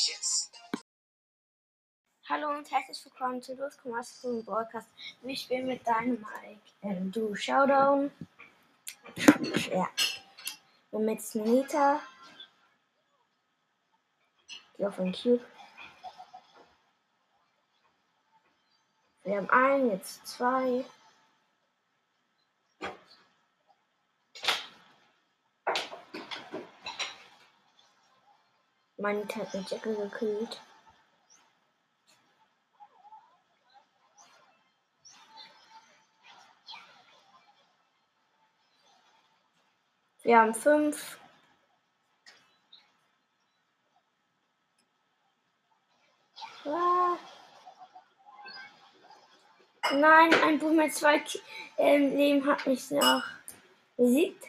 Precious. Hallo und herzlich willkommen zu Los Kommastro Broadcast. Wir spielen mit Dynamite ähm, Du Showdown. Ja. Und mit Snita. Die auf den Cube. Wir haben einen, jetzt zwei. Meine hat mit Jacke gekühlt. Wir haben fünf. Nein, ein Buch mit zwei ähm, Leben hat mich noch besiegt.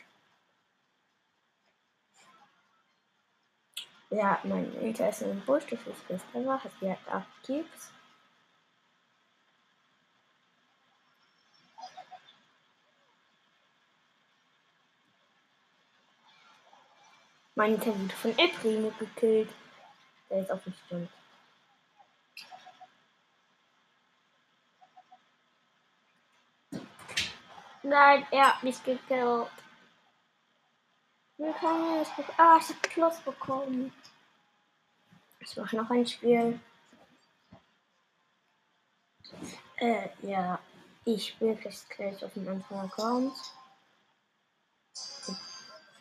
Ja, mein Interesse Busch, das ist gestern war, hat direkt 8 Cubes. Mein Inter wurde von El Primo gekillt. Der ist auf dem Stund. Nein, er hat mich gekillt. Können jetzt Ah, ich hab Plus bekommen. Ich mache noch ein Spiel. Äh, ja. Ich spiele vielleicht gleich auf dem anderen Account.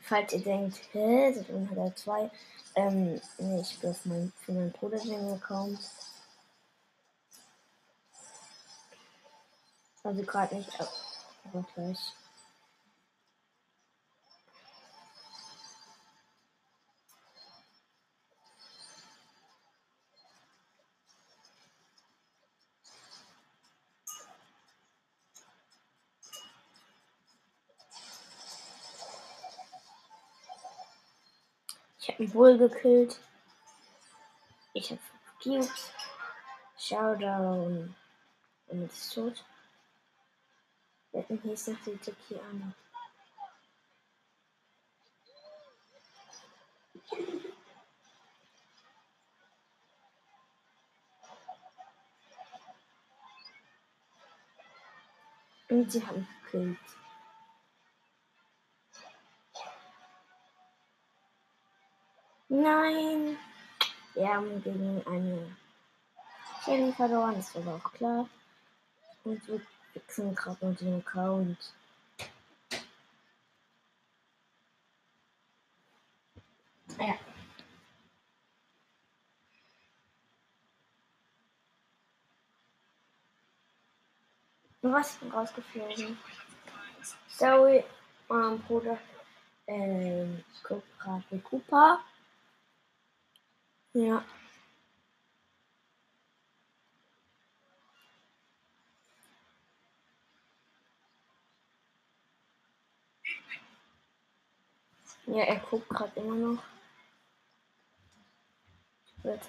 Falls ihr denkt, hä, sind unter zwei. Ähm, nee, ich spiele auf meinem, für meinen Bruder den Account. Also gerade nicht, aber gleich. Bull gekillt. Ich habe Cubes. Showdown. Und jetzt ist tot. Wetten, hier ist noch die Tekiana. Und sie haben gekillt. Nein! Wir haben gegen eine Shelly verloren, das war auch klar. Und wir wechseln gerade mit dem Account. Ja. Was ist rausgeflogen? Sorry, mein Bruder. Ähm, guck gerade Cooper. Ja. Ja, er guckt gerade immer noch. Würde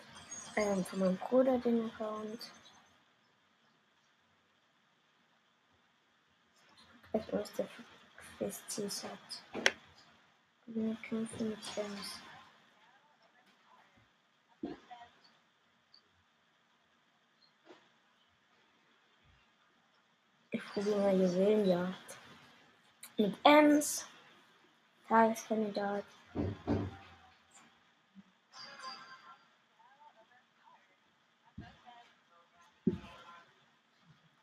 ähm, von meinem Bruder den Account. Ich muss der hat. Wir kämpfen mit Ems. Mal Juwelenjagd. Mit Ems. Tageskandidat.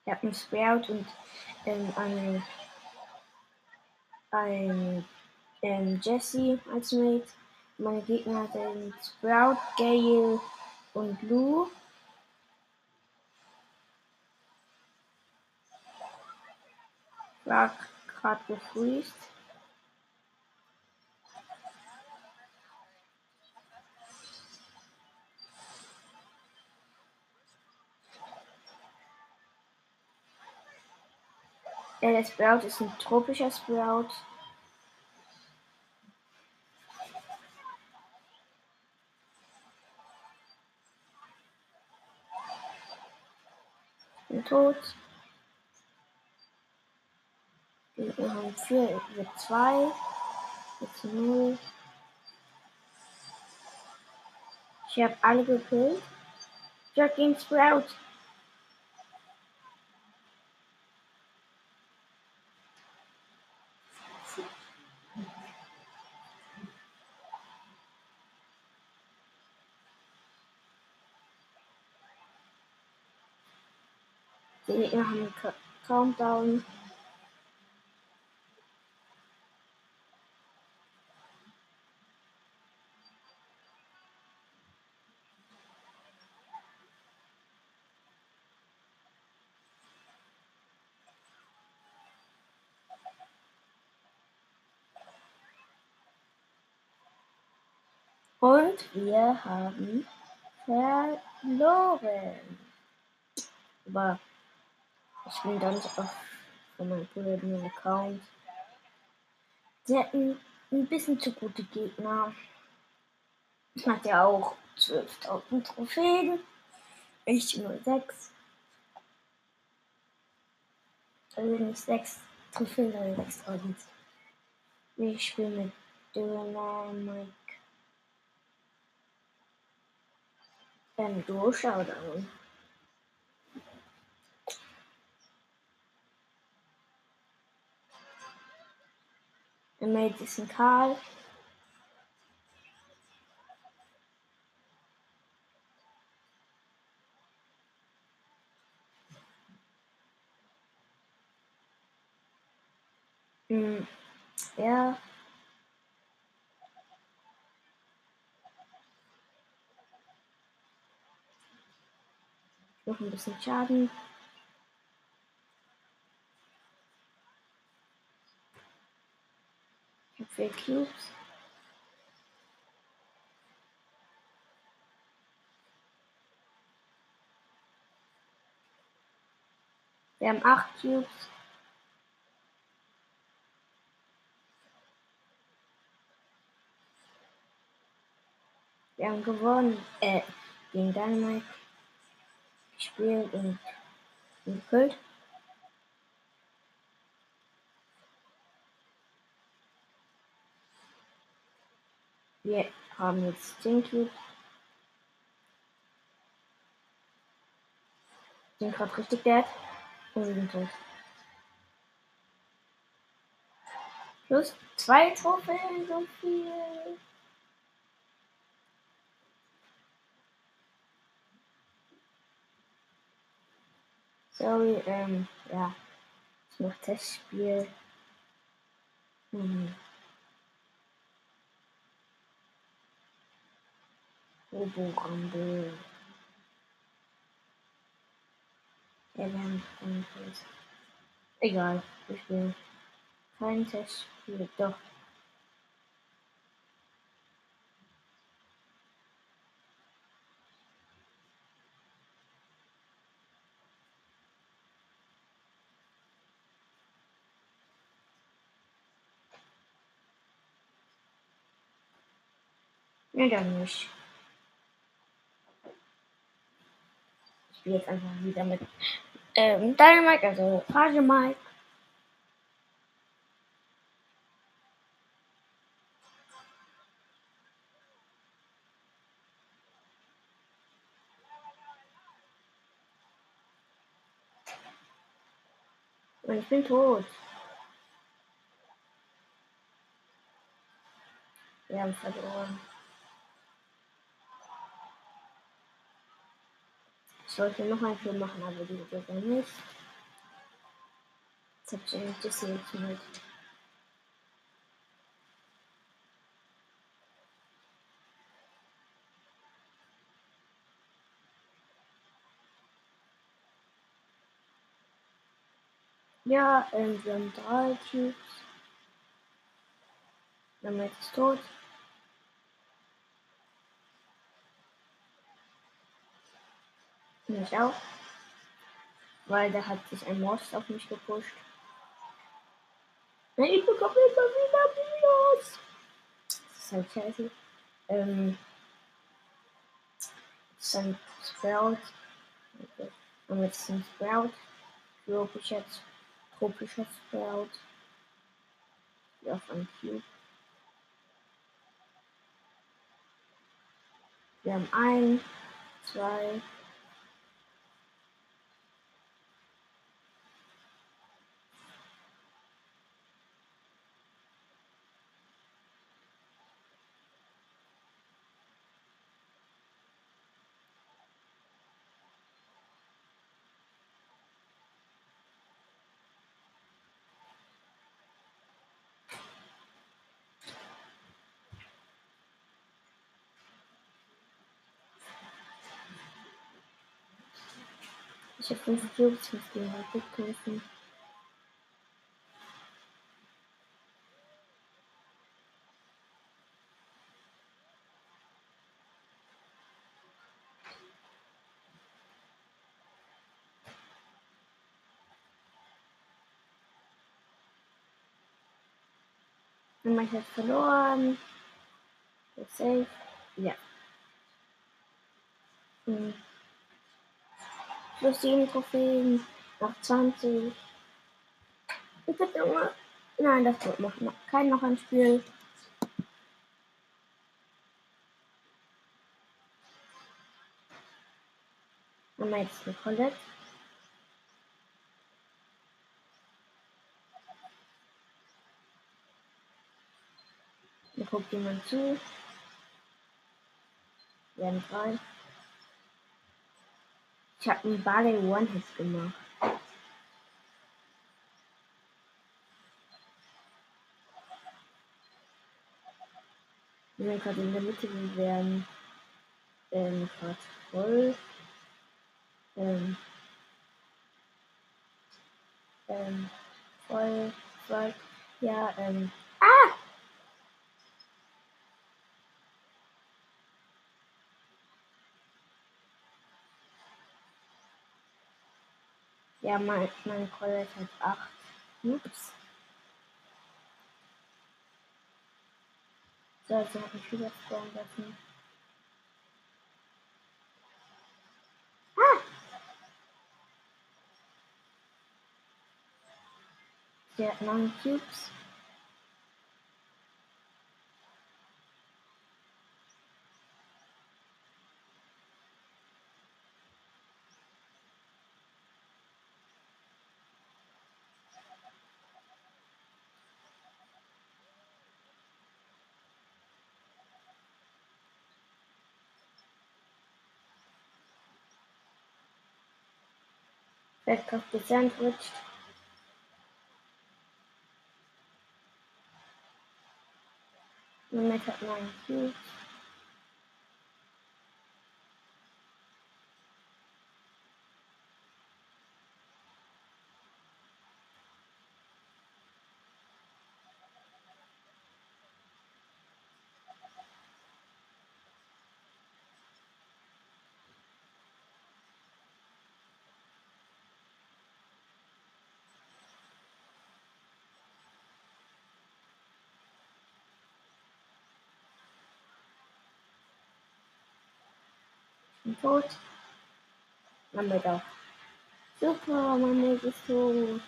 Ich habe einen Sprout und ähm, eine, ein ähm, Jesse als Mate. Meine Gegner hatten Sprout, Gale und Lou. War gerade gefreezed. Ja, der Sprout ist ein tropischer Sprout. Tot. Wir haben 4, wir 2, jetzt 0. Ich habe alle gekillt. Jogging Sprout. Die Gegner haben Countdown. Und wir haben verloren. Aber ich bin ganz auf von meinem Bruder den Account. Sie hatten ein bisschen zu gute Gegner. Hat ja auch 12.000 Trophäen. Ich nur 6. Also nicht 6 Trophäen, sondern 6.000. Ich spiele mit Dynamik. Ähm, Duo Showdown. Der Mate ist ein Karl. Hm, ja. Noch ein bisschen Schaden. Ich habe vier Cubes. Wir haben acht Cubes. Wir haben gewonnen. Äh, gegen Dynamite gespielt und, und gekillt. Wir haben jetzt 10 Cubes. Sind gerade richtig dead. Und wir sind tot. Plus zwei Trophäen, so viel. Sorry, ähm, ja. Ich noch Testspiel. Hm. Robo Rumble. Test. Egal, ich spiele kein Testspiel. Doch. Nee, dann nicht. Ich spiele jetzt einfach wieder mit ähm, Dynamite, also Rage Mike. Und ich bin tot. Wir haben verloren. Sollte noch ein Film machen, aber die geht ja nicht. Jetzt hab ich eigentlich das jetzt mit. Ja, ähm, wir haben drei Cubes. Damit ist tot. Mich auch. Weil da hat sich ein Most auf mich gepusht. Nein, ich bekomme immer wieder Minus. Das ist halt scheiße. Ähm. Das ist Sprout. Okay. Und jetzt ist ein Sprout. Tropischer, tropischer Sprout. Hier auf einem Cube. Wir haben ein, zwei, Ich habe fünf Cubes, fünf Dinger wegkämpfen. Dann ich jetzt verloren. Safe. Ja. Hm. Plus 7 Trophäen. Noch 20. Bitte, Junge. Nein, das wird noch, noch kein noch ein Spiel. Mal jetzt eine Colette. Mir guckt jemand zu. Wir haben drei. Ich habe einen Barley One-Hit gemacht. Wir sind gerade in der Mitte, wir werden ähm, gerade voll. Ähm, ähm, voll, voll, ja, ähm, ah! Ja, mein, mein College hat 8. Ups. So, jetzt habe ich wieder spawnen lassen. Ah! Der hat 9 Cubes. Weltcup gesandwiched. Moment hat 9 Cubes. Bin tot. Haben wir doch. Super, Weg ist tot.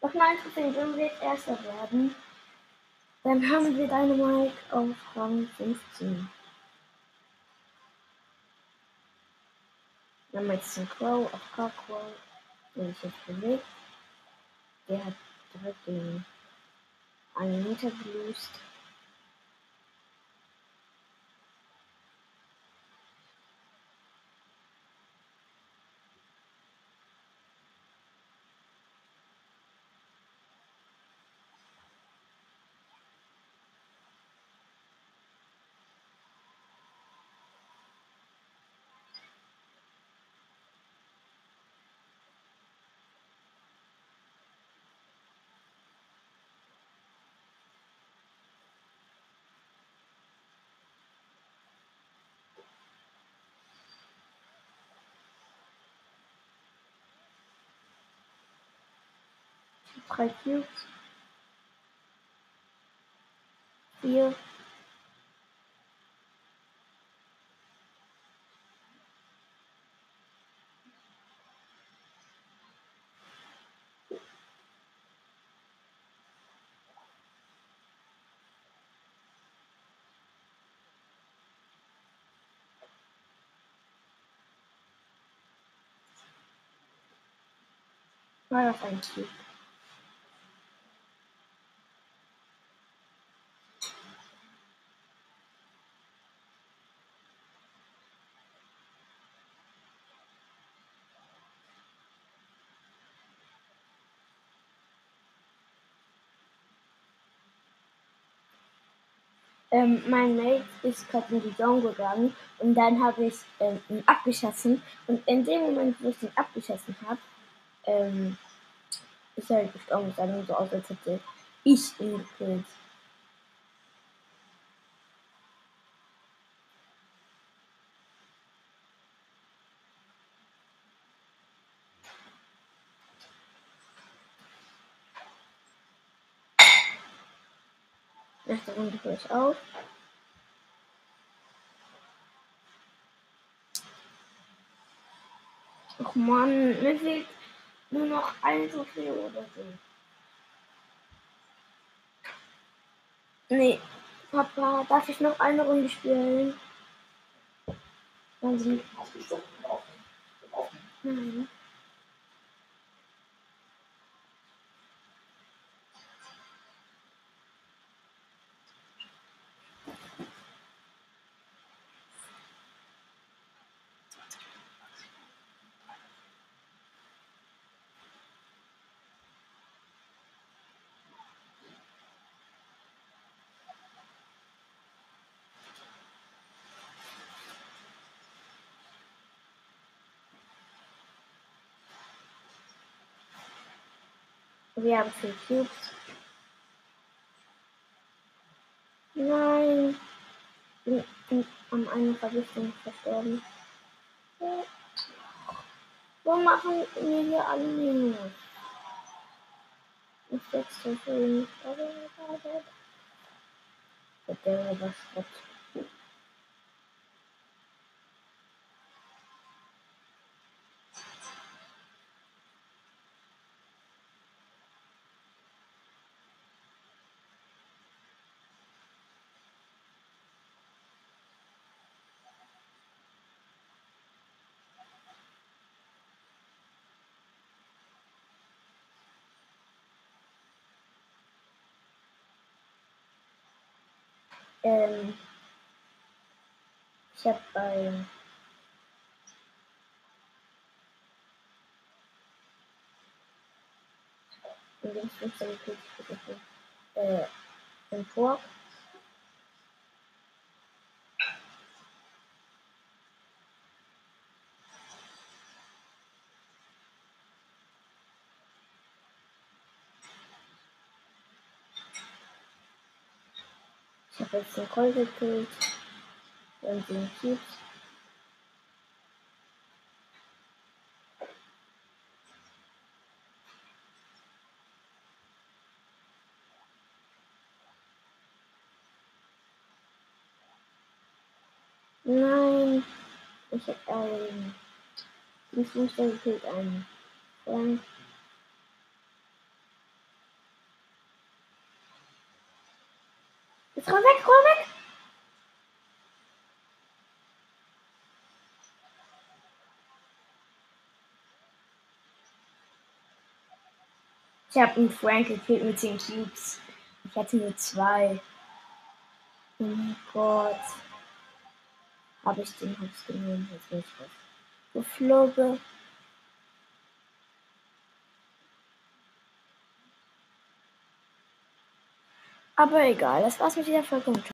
Noch mal interessiert, wenn wir jetzt Erster werden, dann haben wir deine Mike auf Rang 15. Dann haben jetzt den Crow auf Cockwell, der sich jetzt bewegt. Der hat direkt den einen Meter gelöst. drei, you. Vier. Why was I? Ähm, mein Mate ist gerade in die Zone gegangen und dann habe ich ähm, ihn abgeschossen und in dem Moment, wo ich ihn abgeschossen habe, ähm, ist er halt gestorben. Es sah nur so aus, als hätte ich ihn gekillt. Ich auf. Och man, mir fehlt nur noch ein Trophäe oder so. Nee, Papa, darf ich noch eine Runde spielen? Also, nein. Wir haben vier Cubes. Nein. Bin, bin an einer Vergiftung verstorben. Wo machen wir hier alle Minus? Ich sechs Trophäen. Der war Schrott. Ähm, ich habe ein in dem 15 äh, empor. Ich habe jetzt den Call gekillt. Und den Cubes. Nein. Ich habe einen. Den Fußball gekillt einen. Frank. Jetzt roll weg, roll weg! Ich habe einen Frank gekillt mit 10 Cubes. Ich hatte nur zwei. Oh mein Gott. Habe ich den Hops genommen? Jetzt bin ich raus. Geflogen. Aber egal, das war's mit dieser Folge.